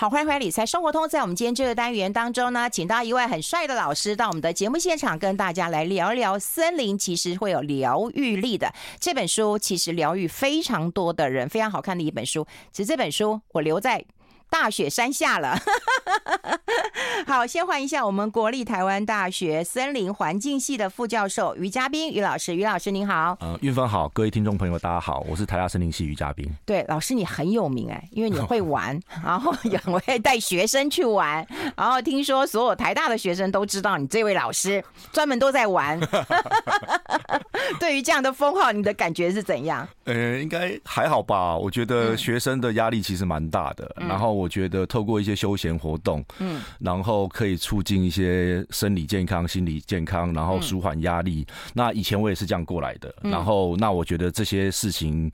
好，欢迎回来理财生活通。在我们今天这个单元当中呢，请到一位很帅的老师到我们的节目现场，跟大家来聊聊森林其实会有疗愈力的这本书，其实疗愈非常多的人，非常好看的一本书。其实这本书我留在。大雪山下了，好，先欢迎一下我们国立台湾大学森林环境系的副教授于嘉宾于老师，于老师您好。呃，运芬好，各位听众朋友大家好，我是台大森林系于嘉宾。对，老师你很有名哎，因为你会玩，然后也会带学生去玩，然后听说所有台大的学生都知道你这位老师专门都在玩。对于这样的封号，你的感觉是怎样？呃，应该还好吧。我觉得学生的压力其实蛮大的，嗯、然后我觉得透过一些休闲活动，嗯，然后可以促进一些生理健康、心理健康，然后舒缓压力。嗯、那以前我也是这样过来的，然后那我觉得这些事情，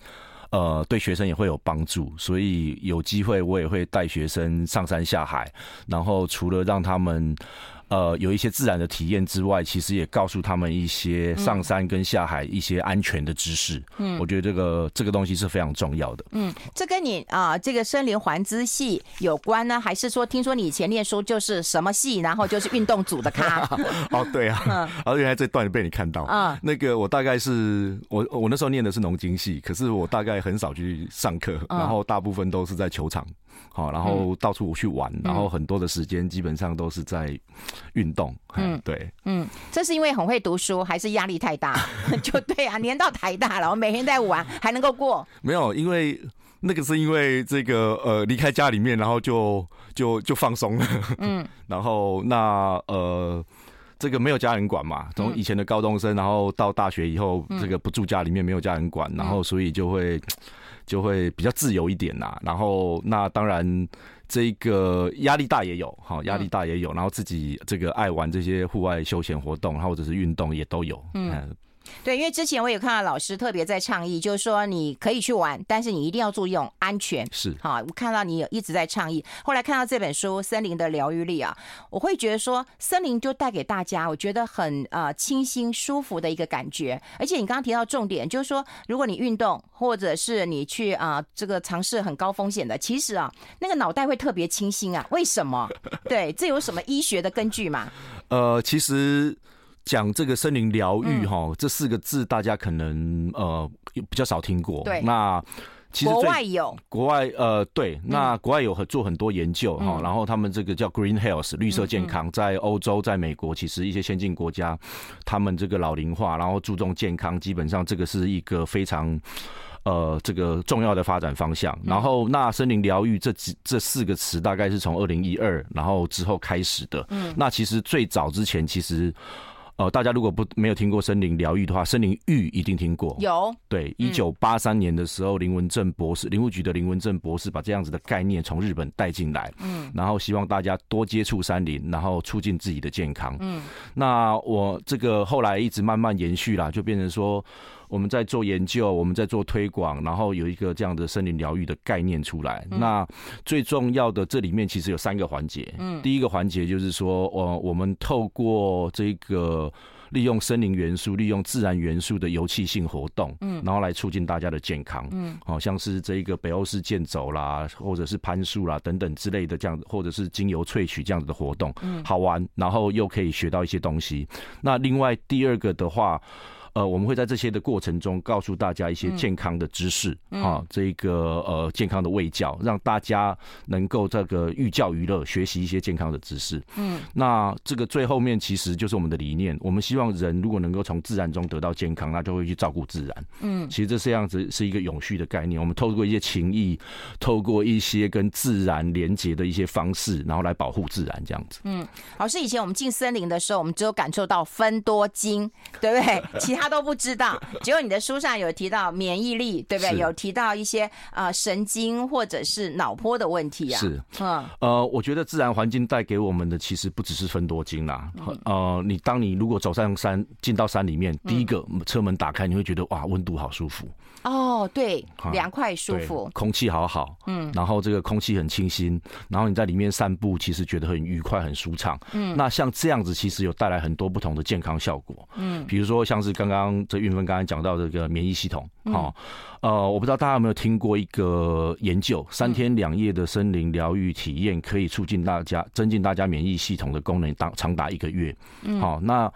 呃，对学生也会有帮助，所以有机会我也会带学生上山下海，然后除了让他们。呃，有一些自然的体验之外，其实也告诉他们一些上山跟下海一些安全的知识。嗯，我觉得这个这个东西是非常重要的。嗯，这跟你啊、呃、这个森林环资系有关呢，还是说听说你以前念书就是什么系，然后就是运动组的咖？哦，对啊，嗯，原来这段被你看到啊。那个我大概是我我那时候念的是农经系，可是我大概很少去上课，然后大部分都是在球场。好，然后到处去玩，嗯、然后很多的时间基本上都是在运动。嗯，对，嗯，这是因为很会读书，还是压力太大？就对啊，年到台大了，我每天在玩，还能够过？没有，因为那个是因为这个呃，离开家里面，然后就就就放松了。嗯，然后那呃，这个没有家人管嘛，从以前的高中生，然后到大学以后，这个不住家里面，没有家人管，然后所以就会。就会比较自由一点呐，然后那当然这个压力大也有好，压力大也有，然后自己这个爱玩这些户外休闲活动，或者是运动也都有，嗯。对，因为之前我有看到老师特别在倡议，就是说你可以去玩，但是你一定要注意安全。是，好，我看到你有一直在倡议。后来看到这本书《森林的疗愈力》啊，我会觉得说，森林就带给大家，我觉得很呃清新舒服的一个感觉。而且你刚刚提到重点，就是说，如果你运动或者是你去啊、呃、这个尝试很高风险的，其实啊那个脑袋会特别清新啊。为什么？对，这有什么医学的根据吗？呃，其实。讲这个森林疗愈哈，这四个字大家可能呃比较少听过。对，那其实国外有，国外呃对，那国外有很做很多研究哈，然后他们这个叫 Green Health 绿色健康，在欧洲、在美国，其实一些先进国家，他们这个老龄化，然后注重健康，基本上这个是一个非常呃这个重要的发展方向。然后那森林疗愈这几这四个词，大概是从二零一二然后之后开始的。嗯，那其实最早之前其实。呃，大家如果不没有听过森林疗愈的话，森林浴一定听过。有。对，一九八三年的时候，林文正博士，林务局的林文正博士把这样子的概念从日本带进来，嗯，然后希望大家多接触山林，然后促进自己的健康。嗯，那我这个后来一直慢慢延续啦，就变成说。我们在做研究，我们在做推广，然后有一个这样的森林疗愈的概念出来。嗯、那最重要的这里面其实有三个环节。嗯，第一个环节就是说，呃，我们透过这个利用森林元素、利用自然元素的游憩性活动，嗯，然后来促进大家的健康。嗯，好像是这一个北欧式健走啦，或者是攀树啦等等之类的这样子，或者是精油萃取这样子的活动，嗯，好玩，然后又可以学到一些东西。那另外第二个的话。呃，我们会在这些的过程中告诉大家一些健康的知识，嗯、啊，这个呃健康的卫教，让大家能够这个寓教于乐，学习一些健康的知识。嗯，那这个最后面其实就是我们的理念，我们希望人如果能够从自然中得到健康，那就会去照顾自然。嗯，其实这是样子是一个永续的概念。我们透过一些情谊，透过一些跟自然连接的一些方式，然后来保护自然这样子。嗯，老师，以前我们进森林的时候，我们只有感受到分多精，对不对？其他。他都不知道，只有你的书上有提到免疫力，对不对？有提到一些呃神经或者是脑波的问题啊。是，嗯，呃，我觉得自然环境带给我们的其实不只是分多精啦。呃，你当你如果走上山，进到山里面，第一个车门打开，你会觉得哇，温度好舒服。哦，对，凉快舒服，空气好好，嗯，然后这个空气很清新，然后你在里面散步，其实觉得很愉快、很舒畅。嗯，那像这样子，其实有带来很多不同的健康效果。嗯，比如说像是刚刚。刚这运芬刚才讲到这个免疫系统，好，呃，我不知道大家有没有听过一个研究，三天两夜的森林疗愈体验可以促进大家增进大家免疫系统的功能，当长达一个月。好，那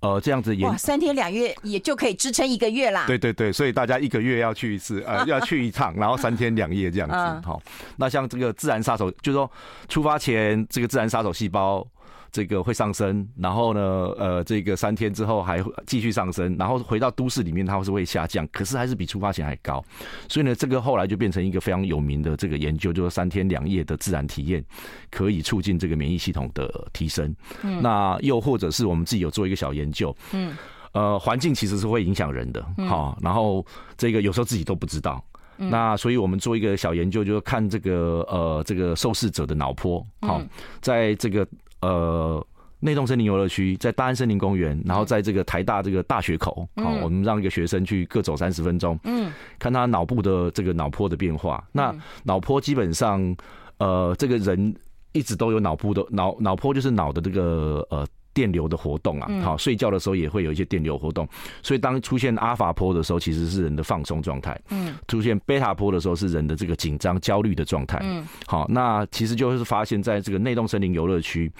呃这样子也哇，三天两夜也就可以支撑一个月啦。对对对，所以大家一个月要去一次，呃，要去一趟，然后三天两夜这样子。好，那像这个自然杀手，就是说出发前这个自然杀手细胞。这个会上升，然后呢，呃，这个三天之后还继续上升，然后回到都市里面，它是会下降，可是还是比出发前还高。所以呢，这个后来就变成一个非常有名的这个研究，就是三天两夜的自然体验可以促进这个免疫系统的提升。嗯，那又或者是我们自己有做一个小研究，嗯，呃，环境其实是会影响人的，好，然后这个有时候自己都不知道。那所以我们做一个小研究，就是看这个呃这个受试者的脑波，好，在这个。呃，内洞森林游乐区在大安森林公园，然后在这个台大这个大学口，好，我们让一个学生去各走三十分钟，嗯，看他脑部的这个脑波的变化。那脑波基本上，呃，这个人一直都有脑部的脑脑波，就是脑的这个呃。电流的活动啊，好，睡觉的时候也会有一些电流活动，所以当出现阿法波的时候，其实是人的放松状态。嗯，出现贝塔波的时候，是人的这个紧张、焦虑的状态。嗯，好，那其实就是发现在这个内洞森林游乐区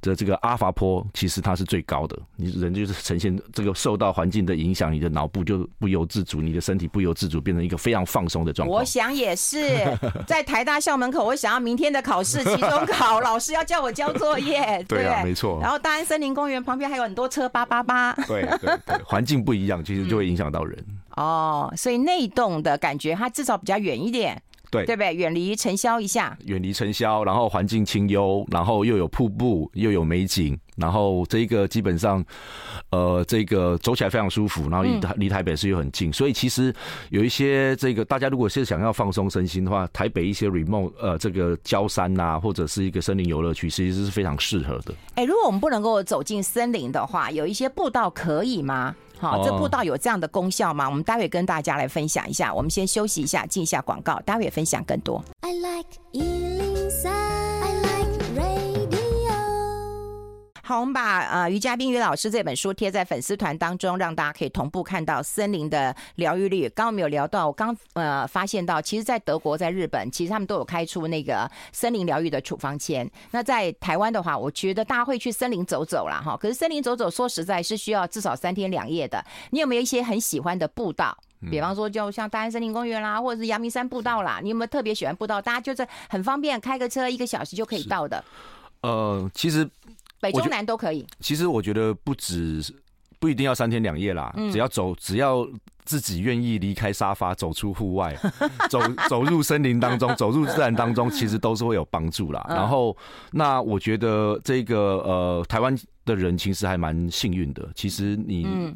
的这个阿法波，其实它是最高的。你人就是呈现这个受到环境的影响，你的脑部就不由自主，你的身体不由自主变成一个非常放松的状态。我想也是，在台大校门口，我想要明天的考试期中考，老师要叫我交作业。对啊，没错。然后大安森林。公园旁边还有很多车，叭叭叭。对对对，环境不一样，其实就会影响到人。哦，所以内洞的感觉，它至少比较远一点。对，对不对？远离尘嚣一下，远离尘嚣，然后环境清幽，然后又有瀑布，又有美景，然后这个基本上，呃，这个走起来非常舒服，然后离台离台北市又很近，所以其实有一些这个大家如果是想要放松身心的话，台北一些 remote 呃这个郊山呐、啊，或者是一个森林游乐区，其实是非常适合的。哎，如果我们不能够走进森林的话，有一些步道可以吗？好，这步道有这样的功效吗？我们待会跟大家来分享一下。我们先休息一下，进一下广告，待会分享更多。I like 好，我们把呃于嘉宾于老师这本书贴在粉丝团当中，让大家可以同步看到森林的疗愈力。刚刚我们有聊到，我刚呃发现到，其实，在德国、在日本，其实他们都有开出那个森林疗愈的处方签。那在台湾的话，我觉得大家会去森林走走啦。哈。可是森林走走，说实在是需要至少三天两夜的。你有没有一些很喜欢的步道？比方说，就像大安森林公园啦，或者是阳明山步道啦，你有没有特别喜欢步道？大家就是很方便，开个车一个小时就可以到的。呃，其实。北中南都可以。其实我觉得不止，不一定要三天两夜啦。只要走，只要自己愿意离开沙发，走出户外，走走入森林当中，走入自然当中，其实都是会有帮助啦。然后，那我觉得这个呃，台湾的人其实还蛮幸运的。其实你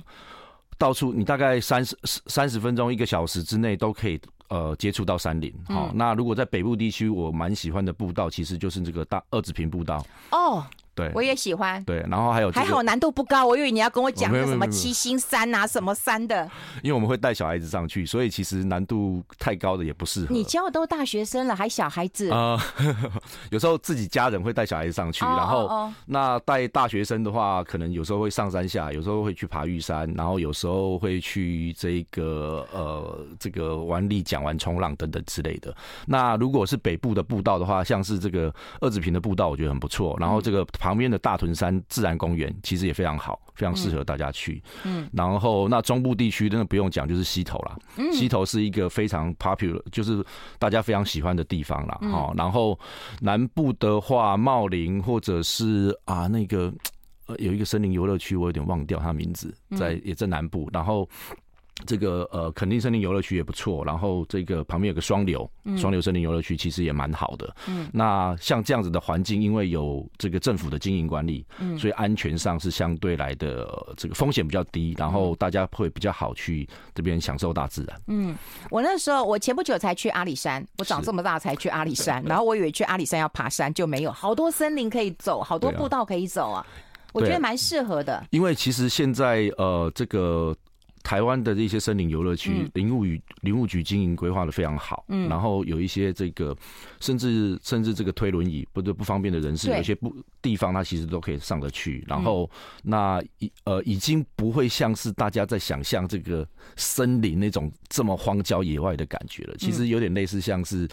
到处，你大概三十三十分钟、一个小时之内都可以呃接触到山林。好，那如果在北部地区，我蛮喜欢的步道，其实就是这个大二子坪步道。哦。对，我也喜欢。对，然后还有、这个、还好难度不高，我以为你要跟我讲个什么七星山啊，什么山的。因为我们会带小孩子上去，所以其实难度太高的也不适合。你教的都大学生了，还小孩子啊？呃、有时候自己家人会带小孩子上去，哦、然后、那带大学生的话，可能有时候会上山下，有时候会去爬玉山，然后有时候会去这个呃这个玩力桨、玩冲浪等等之类的。那如果是北部的步道的话，像是这个二子坪的步道，我觉得很不错。然后这个。旁边的大屯山自然公园其实也非常好，非常适合大家去。嗯，然后那中部地区真的不用讲，就是溪头啦。嗯，溪头是一个非常 popular，就是大家非常喜欢的地方啦。好，然后南部的话，茂林或者是啊那个呃有一个森林游乐区，我有点忘掉它名字，在也在南部。然后。这个呃，垦丁森林游乐区也不错，然后这个旁边有个双流，双流森林游乐区其实也蛮好的。嗯，那像这样子的环境，因为有这个政府的经营管理，嗯，所以安全上是相对来的这个风险比较低，然后大家会比较好去这边享受大自然。嗯，我那时候我前不久才去阿里山，我长这么大才去阿里山，然后我以为去阿里山要爬山就没有，好多森林可以走，好多步道可以走啊，我觉得蛮适合的。因为其实现在呃这个。台湾的这些森林游乐区，林务局林务局经营规划的非常好，嗯，然后有一些这个，甚至甚至这个推轮椅不不方便的人士，有些不地方他其实都可以上得去，然后那已呃已经不会像是大家在想象这个森林那种这么荒郊野外的感觉了，其实有点类似像是。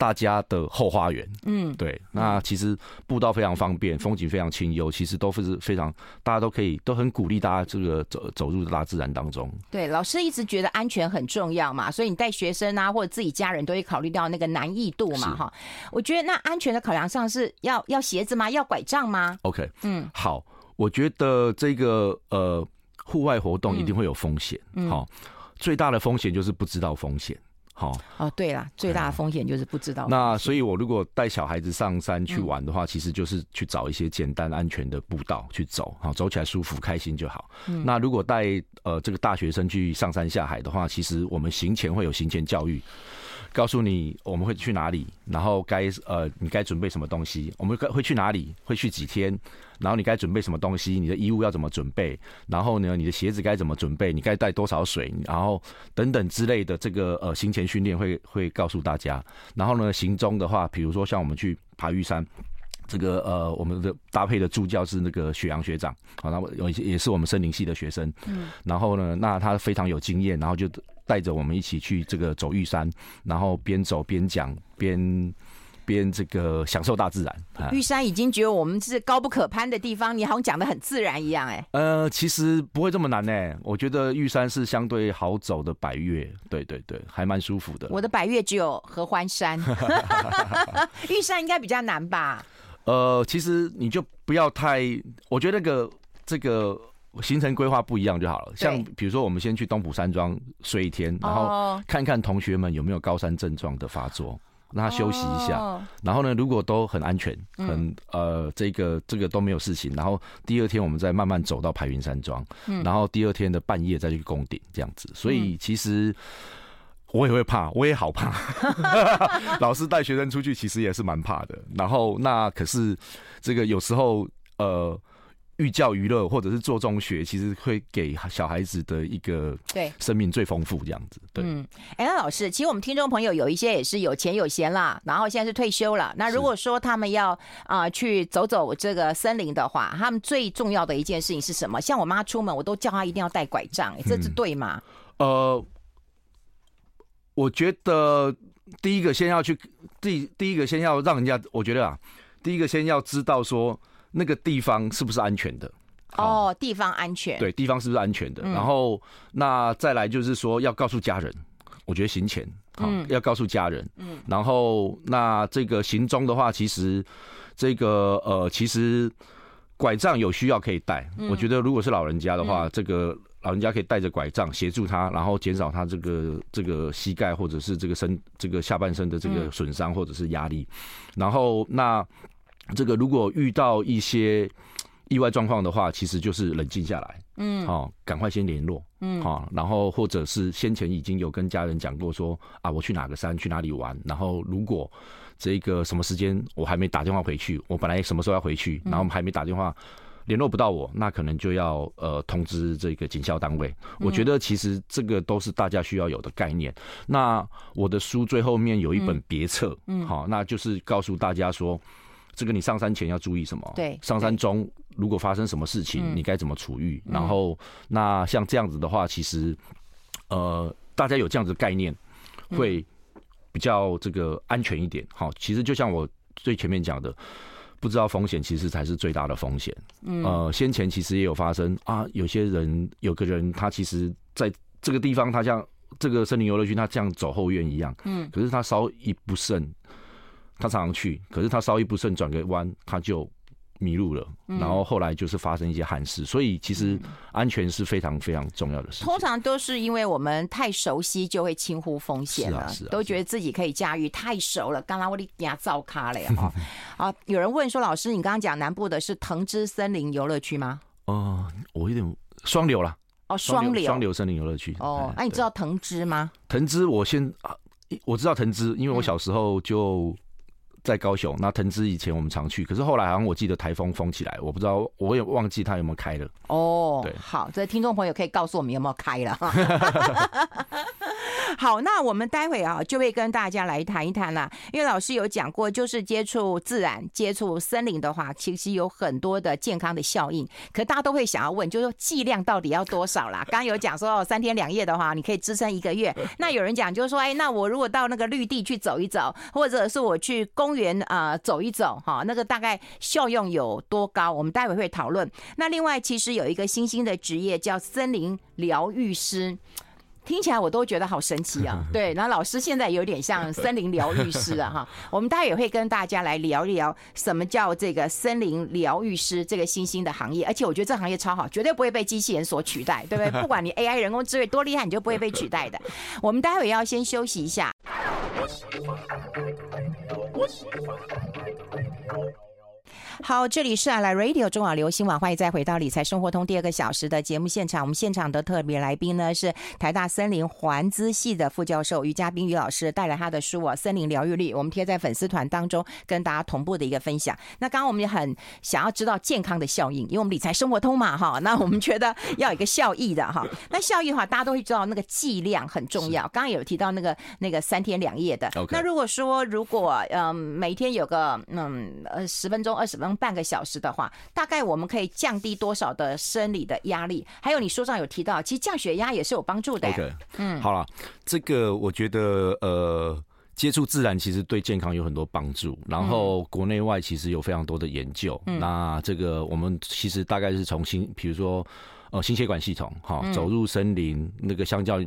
大家的后花园，嗯，对，那其实步道非常方便，风景非常清幽，其实都是非常，大家都可以都很鼓励大家这个走走入大自然当中。对，老师一直觉得安全很重要嘛，所以你带学生啊或者自己家人都会考虑到那个难易度嘛，哈。我觉得那安全的考量上是要要鞋子吗？要拐杖吗？OK，嗯，好，我觉得这个呃户外活动一定会有风险，好，最大的风险就是不知道风险。好哦，对啦，最大的风险就是不知道。那所以，我如果带小孩子上山去玩的话，其实就是去找一些简单安全的步道去走，好，走起来舒服开心就好。那如果带呃这个大学生去上山下海的话，其实我们行前会有行前教育。告诉你我们会去哪里，然后该呃你该准备什么东西，我们该会去哪里，会去几天，然后你该准备什么东西，你的衣物要怎么准备，然后呢你的鞋子该怎么准备，你该带多少水，然后等等之类的这个呃行前训练会会告诉大家，然后呢行中的话，比如说像我们去爬玉山，这个呃我们的搭配的助教是那个雪阳学长，好，那么有也是我们森林系的学生，嗯，然后呢那他非常有经验，然后就。带着我们一起去这个走玉山，然后边走边讲，边边这个享受大自然。玉山已经觉得我们是高不可攀的地方，你好像讲的很自然一样，哎。呃，其实不会这么难呢。我觉得玉山是相对好走的百越，对对对，还蛮舒服的。我的百越只有合欢山，玉山应该比较难吧？呃，其实你就不要太，我觉得那个这个。行程规划不一样就好了，像比如说，我们先去东浦山庄睡一天，然后看看同学们有没有高山症状的发作，让他休息一下。然后呢，如果都很安全，很呃，这个这个都没有事情，然后第二天我们再慢慢走到排云山庄，然后第二天的半夜再去攻顶，这样子。所以其实我也会怕，我也好怕。老师带学生出去其实也是蛮怕的。然后那可是这个有时候呃。寓教于乐，或者是做中学，其实会给小孩子的一个对生命最丰富这样子。对，嗯，哎，那老师，其实我们听众朋友有一些也是有钱有闲啦，然后现在是退休了。那如果说他们要啊、呃、去走走这个森林的话，他们最重要的一件事情是什么？像我妈出门，我都叫她一定要带拐杖，这是对吗？嗯、呃，我觉得第一个先要去第第一个先要让人家，我觉得啊，第一个先要知道说。那个地方是不是安全的？哦，地方安全。对，地方是不是安全的？然后，那再来就是说要告诉家人，我觉得行前好要告诉家人。嗯。然后，那这个行踪的话，其实这个呃，其实拐杖有需要可以带。我觉得如果是老人家的话，这个老人家可以带着拐杖协助他，然后减少他这个这个膝盖或者是这个身这个下半身的这个损伤或者是压力。然后那。这个如果遇到一些意外状况的话，其实就是冷静下来，嗯，好，赶快先联络，嗯，好，然后或者是先前已经有跟家人讲过说啊，我去哪个山，去哪里玩，然后如果这个什么时间我还没打电话回去，我本来什么时候要回去，然后还没打电话联络不到我，那可能就要呃通知这个警校单位。我觉得其实这个都是大家需要有的概念。那我的书最后面有一本别册，嗯，好，那就是告诉大家说。这个你上山前要注意什么？对，上山中如果发生什么事情，你该怎么处遇？然后，那像这样子的话，其实，呃，大家有这样子的概念，会比较这个安全一点。好，其实就像我最前面讲的，不知道风险其实才是最大的风险。嗯呃，先前其实也有发生啊，有些人有个人他其实在这个地方，他像这个森林游乐区，他这样走后院一样，嗯，可是他稍一不慎。他常常去，可是他稍一不慎转个弯，他就迷路了。然后后来就是发生一些憾事，所以其实安全是非常非常重要的事。通常都是因为我们太熟悉，就会轻忽风险了，都觉得自己可以驾驭，太熟了。刚刚我的牙造卡了呀！啊，有人问说，老师，你刚刚讲南部的是藤枝森林游乐区吗？哦，我有点双流了。哦，双流，双流森林游乐区。哦，那你知道藤枝吗？藤枝，我先啊，我知道藤枝，因为我小时候就。在高雄。那藤枝以前我们常去，可是后来好像我记得台风封起来，我不知道，我也忘记它有没有开了。哦，对，好，这听众朋友可以告诉我们有没有开了。好，那我们待会啊就会跟大家来谈一谈啦。因为老师有讲过，就是接触自然、接触森林的话，其实有很多的健康的效应。可大家都会想要问，就是说剂量到底要多少啦？刚刚有讲说哦，三天两夜的话，你可以支撑一个月。那有人讲就是说，哎，那我如果到那个绿地去走一走，或者是我去公园啊、呃、走一走，哈，那个大概效用有多高？我们待会会讨论。那另外，其实有一个新兴的职业叫森林疗愈师。听起来我都觉得好神奇啊！对，然后老师现在有点像 森林疗愈师啊，哈。我们待会也会跟大家来聊一聊什么叫这个森林疗愈师这个新兴的行业，而且我觉得这行业超好，绝对不会被机器人所取代，对不对？不管你 AI 人工智慧多厉害，你就不会被取代的。我们待会要先休息一下。好，这里是 i Radio 中网流行网，欢迎再回到理财生活通第二个小时的节目现场。我们现场的特别来宾呢是台大森林环资系的副教授于嘉宾于老师，带来他的书《啊森林疗愈力》，我们贴在粉丝团当中，跟大家同步的一个分享。那刚刚我们也很想要知道健康的效应，因为我们理财生活通嘛，哈，那我们觉得要有一个效益的哈。那效益的话，大家都会知道那个剂量很重要。刚刚有提到那个那个三天两夜的。那如果说如果嗯每天有个嗯呃十分钟二十分钟。半个小时的话，大概我们可以降低多少的生理的压力？还有你书上有提到，其实降血压也是有帮助的。OK，嗯，好了，这个我觉得呃，接触自然其实对健康有很多帮助。然后国内外其实有非常多的研究。嗯、那这个我们其实大概是从心，比如说呃心血管系统哈，走入森林那个相较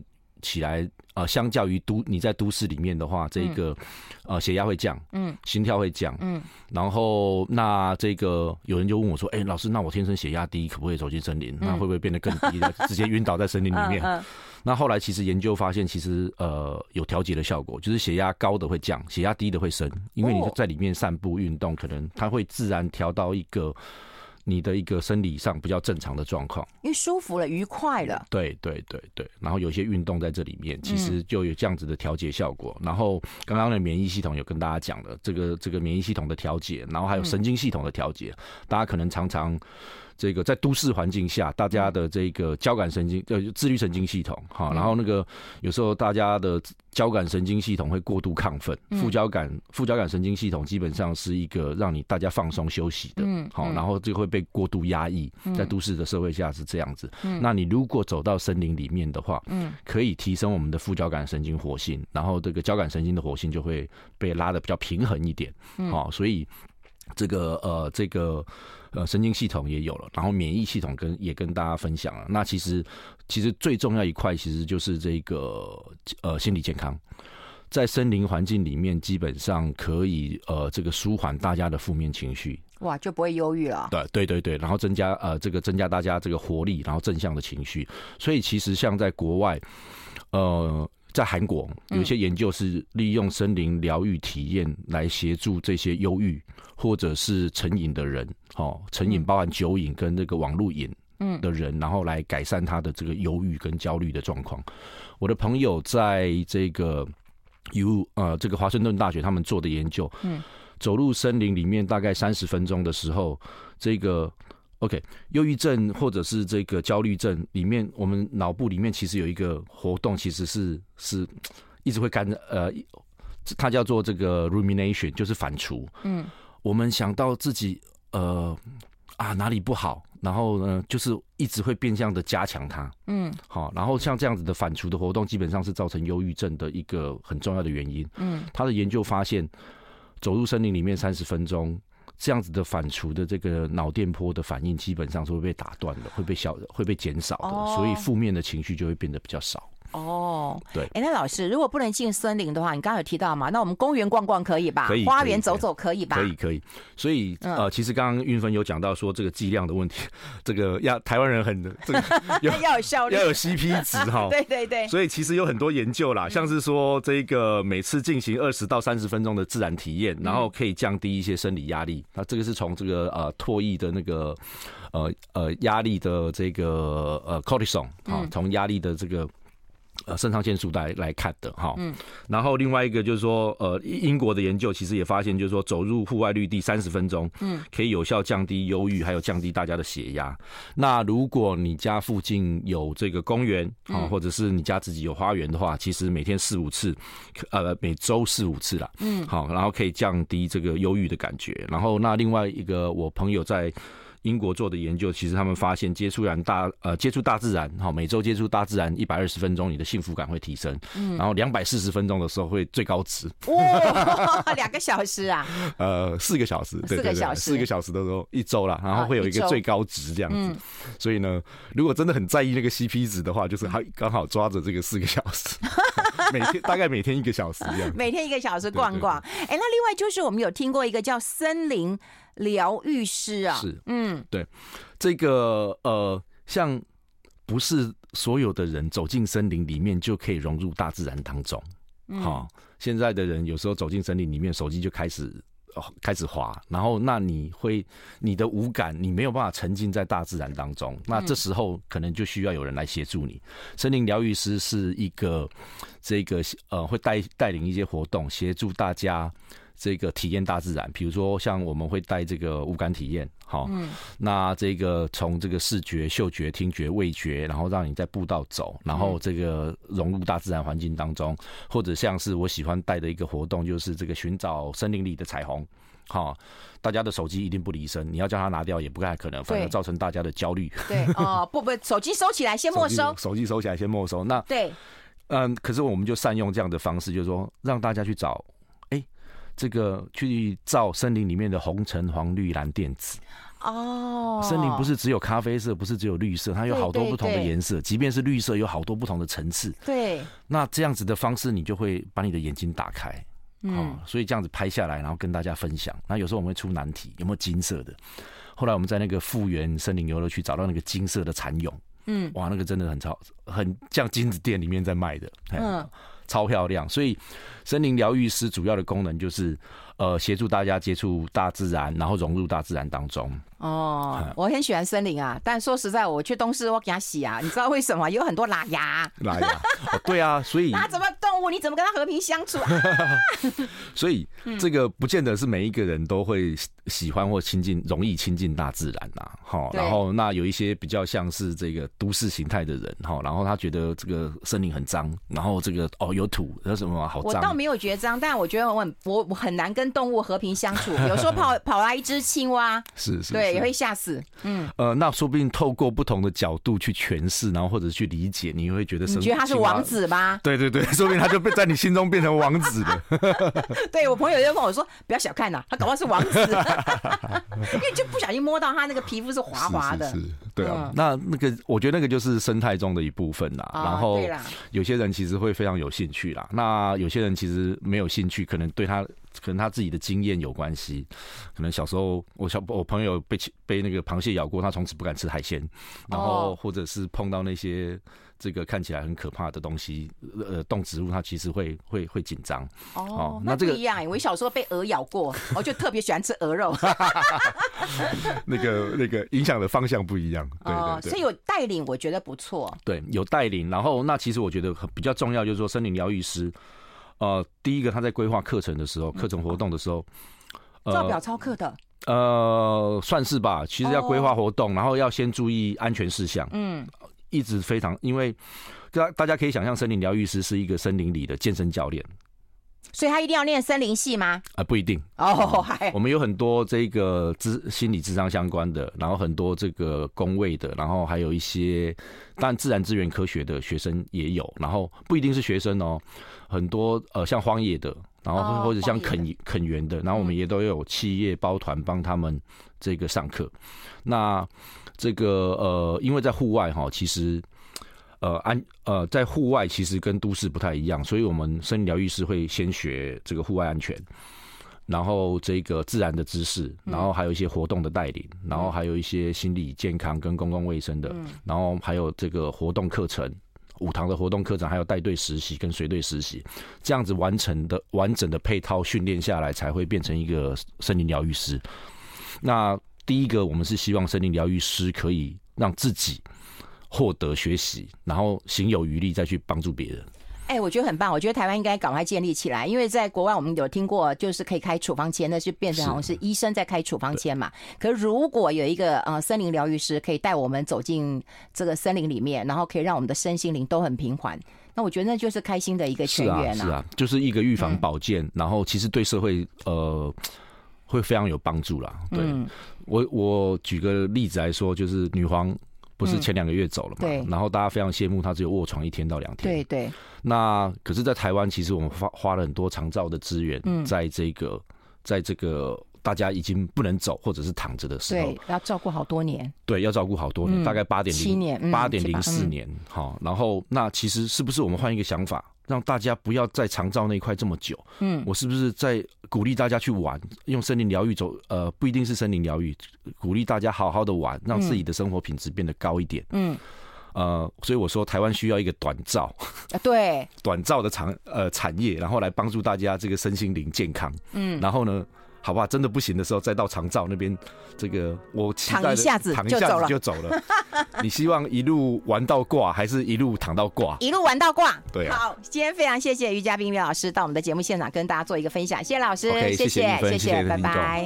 起来。呃，相较于都你在都市里面的话，这个呃血压会降，嗯，心跳会降，嗯，然后那这个有人就问我说，哎、欸，老师，那我天生血压低，可不可以走进森林？那会不会变得更低，直接晕倒在森林里面？那后来其实研究发现，其实呃有调节的效果，就是血压高的会降，血压低的会升，因为你在里面散步运动，可能它会自然调到一个。你的一个生理上比较正常的状况，因为舒服了、愉快了。对对对对，然后有些运动在这里面，其实就有这样子的调节效果。嗯、然后刚刚的免疫系统有跟大家讲了，这个这个免疫系统的调节，然后还有神经系统的调节，嗯、大家可能常常。这个在都市环境下，大家的这个交感神经呃自律神经系统哈，然后那个有时候大家的交感神经系统会过度亢奋，副交感副交感神经系统基本上是一个让你大家放松休息的，好，然后就会被过度压抑，在都市的社会下是这样子。那你如果走到森林里面的话，嗯，可以提升我们的副交感神经活性，然后这个交感神经的活性就会被拉的比较平衡一点，好，所以这个呃这个。呃，神经系统也有了，然后免疫系统跟也跟大家分享了。那其实其实最重要一块，其实就是这个呃心理健康，在森林环境里面，基本上可以呃这个舒缓大家的负面情绪，哇，就不会忧郁了。对对对对，然后增加呃这个增加大家这个活力，然后正向的情绪。所以其实像在国外，呃。在韩国，有些研究是利用森林疗愈体验来协助这些忧郁或者是成瘾的人，哦，成瘾包含酒瘾跟那个网络瘾的人，然后来改善他的这个忧郁跟焦虑的状况。我的朋友在这个 U 呃这个华盛顿大学他们做的研究，嗯，走入森林里面大概三十分钟的时候，这个。OK，忧郁症或者是这个焦虑症里面，我们脑部里面其实有一个活动，其实是是一直会干呃，它叫做这个 rumination，就是反刍。嗯，我们想到自己呃啊哪里不好，然后呢就是一直会变相的加强它。嗯，好，然后像这样子的反刍的活动，基本上是造成忧郁症的一个很重要的原因。嗯，他的研究发现，走入森林里面三十分钟。这样子的反刍的这个脑电波的反应，基本上是会被打断的，会被消，会被减少的，所以负面的情绪就会变得比较少。哦，对，哎，那老师，如果不能进森林的话，你刚刚有提到嘛？那我们公园逛逛可以吧？可以，花园走走可以吧？可以，可以。所以呃，其实刚刚韵芬有讲到说这个剂量的问题，这个要台湾人很这个 要要有效率，要有 CP 值哈。对对对。所以其实有很多研究啦，像是说这个每次进行二十到三十分钟的自然体验，然后可以降低一些生理压力。那这个是从这个呃唾液的那个呃呃压力的这个呃 cortisol 啊，从压力的这个。呃，肾上腺素来来看的哈，嗯，然后另外一个就是说，呃，英国的研究其实也发现，就是说，走入户外绿地三十分钟，嗯，可以有效降低忧郁，还有降低大家的血压。那如果你家附近有这个公园啊，或者是你家自己有花园的话，其实每天四五次，呃，每周四五次啦，嗯，好，然后可以降低这个忧郁的感觉。然后那另外一个，我朋友在。英国做的研究，其实他们发现接触然大呃接触大自然，哈，每周接触大自然一百二十分钟，你的幸福感会提升。嗯，然后两百四十分钟的时候会最高值。哇，两个小时啊？呃，四个小时，对对对，四个小时，四个小时的时候一周啦，然后会有一个最高值这样子。嗯，所以呢，如果真的很在意那个 CP 值的话，就是还刚好抓着这个四个小时，每天大概每天一个小时这样。每天一个小时逛逛。哎，那另外就是我们有听过一个叫森林。疗愈师啊，是，嗯，对，这个呃，像不是所有的人走进森林里面就可以融入大自然当中，好、嗯，现在的人有时候走进森林里面，手机就开始开始滑，然后那你会你的五感你没有办法沉浸在大自然当中，那这时候可能就需要有人来协助你。森林疗愈师是一个这个呃，会带带领一些活动，协助大家。这个体验大自然，比如说像我们会带这个五感体验，好，嗯，那这个从这个视觉、嗅觉、听觉、味觉，然后让你在步道走，然后这个融入大自然环境当中，或者像是我喜欢带的一个活动，就是这个寻找森林里的彩虹，好，大家的手机一定不离身，你要叫他拿掉也不太可能，反而造成大家的焦虑。对，哦，不不，手机收起来先没收，手机收起来先没收。那对，嗯，可是我们就善用这样的方式，就是说让大家去找。这个去照森林里面的红橙黄绿蓝靛紫哦，森林不是只有咖啡色，不是只有绿色，它有好多不同的颜色。即便是绿色，有好多不同的层次。对，那这样子的方式，你就会把你的眼睛打开。嗯，所以这样子拍下来，然后跟大家分享。那有时候我们会出难题，有没有金色的？后来我们在那个复原森林游乐区找到那个金色的蚕蛹。嗯，哇，那个真的很超，很像金子店里面在卖的。嗯。超漂亮，所以森林疗愈师主要的功能就是，呃，协助大家接触大自然，然后融入大自然当中。哦，我很喜欢森林啊，但说实在，我去东市我给他洗啊，你知道为什么？有很多喇牙。拉牙，哦，对啊，所以那怎么动物？你怎么跟他和平相处啊？所以这个不见得是每一个人都会喜欢或亲近，容易亲近大自然呐。好，然后那有一些比较像是这个都市形态的人，哈，然后他觉得这个森林很脏，然后这个哦有土，有什么好脏？我倒没有觉得脏，但我觉得我很我我很难跟动物和平相处。有时候跑跑来一只青蛙，是是，对。也会吓死，嗯，呃，那说不定透过不同的角度去诠释，然后或者去理解，你会觉得，你觉得他是王子吗？对对对，说不定他就被在你心中变成王子了。对，我朋友就跟我说，不要小看呐，他搞不好是王子，因为就不小心摸到他那个皮肤是滑滑的，是，对啊。嗯、那那个，我觉得那个就是生态中的一部分啦。然后，有些人其实会非常有兴趣啦。那有些人其实没有兴趣，可能对他。可能他自己的经验有关系，可能小时候我小我朋友被被那个螃蟹咬过，他从此不敢吃海鲜，然后或者是碰到那些这个看起来很可怕的东西，呃，动植物，它其实会会会紧张。哦，那这个一样，我小时候被鹅咬过，我就特别喜欢吃鹅肉。那个那个影响的方向不一样，对对对，所以有带领，我觉得不错。对，有带领，然后那其实我觉得比较重要，就是说森林疗愈师。呃，第一个他在规划课程的时候，课程活动的时候，照表操课的，呃，算是吧。其实要规划活动，然后要先注意安全事项。嗯，一直非常，因为大大家可以想象，森林疗愈师是一个森林里的健身教练。所以他一定要念森林系吗？啊、呃，不一定哦。我们有很多这个智心理智商相关的，然后很多这个工位的，然后还有一些，当然自然资源科学的学生也有，然后不一定是学生哦，很多呃像荒野的，然后或者像垦垦园的，然后我们也都有企业包团帮他们这个上课。那这个呃，因为在户外哈，其实。呃，安呃，在户外其实跟都市不太一样，所以我们森林疗愈师会先学这个户外安全，然后这个自然的知识，然后还有一些活动的带领，然后还有一些心理健康跟公共卫生的，然后还有这个活动课程，五堂的活动课程，还有带队实习跟随队实习，这样子完成的完整的配套训练下来，才会变成一个森林疗愈师。那第一个，我们是希望森林疗愈师可以让自己。获得学习，然后行有余力再去帮助别人。哎、欸，我觉得很棒。我觉得台湾应该赶快建立起来，因为在国外我们有听过，就是可以开处方签，那就变成好像是医生在开处方签嘛。可是如果有一个呃森林疗愈师可以带我们走进这个森林里面，然后可以让我们的身心灵都很平缓，那我觉得那就是开心的一个泉源啊。是啊，是啊，就是一个预防保健，嗯、然后其实对社会呃会非常有帮助啦。对、嗯、我我举个例子来说，就是女皇。不是前两个月走了嘛？对。然后大家非常羡慕她，只有卧床一天到两天。对对。那可是，在台湾，其实我们花花了很多长照的资源，在这个，在这个大家已经不能走或者是躺着的时候，对，要照顾好多年。对，要照顾好多年，大概八点零七年，八点零四年。好，然后那其实是不是我们换一个想法？让大家不要在长照那一块这么久。嗯，我是不是在鼓励大家去玩，用森林疗愈走？呃，不一定是森林疗愈，鼓励大家好好的玩，让自己的生活品质变得高一点。嗯，呃，所以我说台湾需要一个短照，对，短照的产呃产业，然后来帮助大家这个身心灵健康。嗯，然后呢？好不好，真的不行的时候，再到长照那边，这个我躺一下子就走了，就走了。你希望一路玩到挂，还是一路躺到挂？一路玩到挂。对啊。好，今天非常谢谢于嘉宾于老师到我们的节目现场跟大家做一个分享，谢谢老师谢谢，谢谢，拜拜。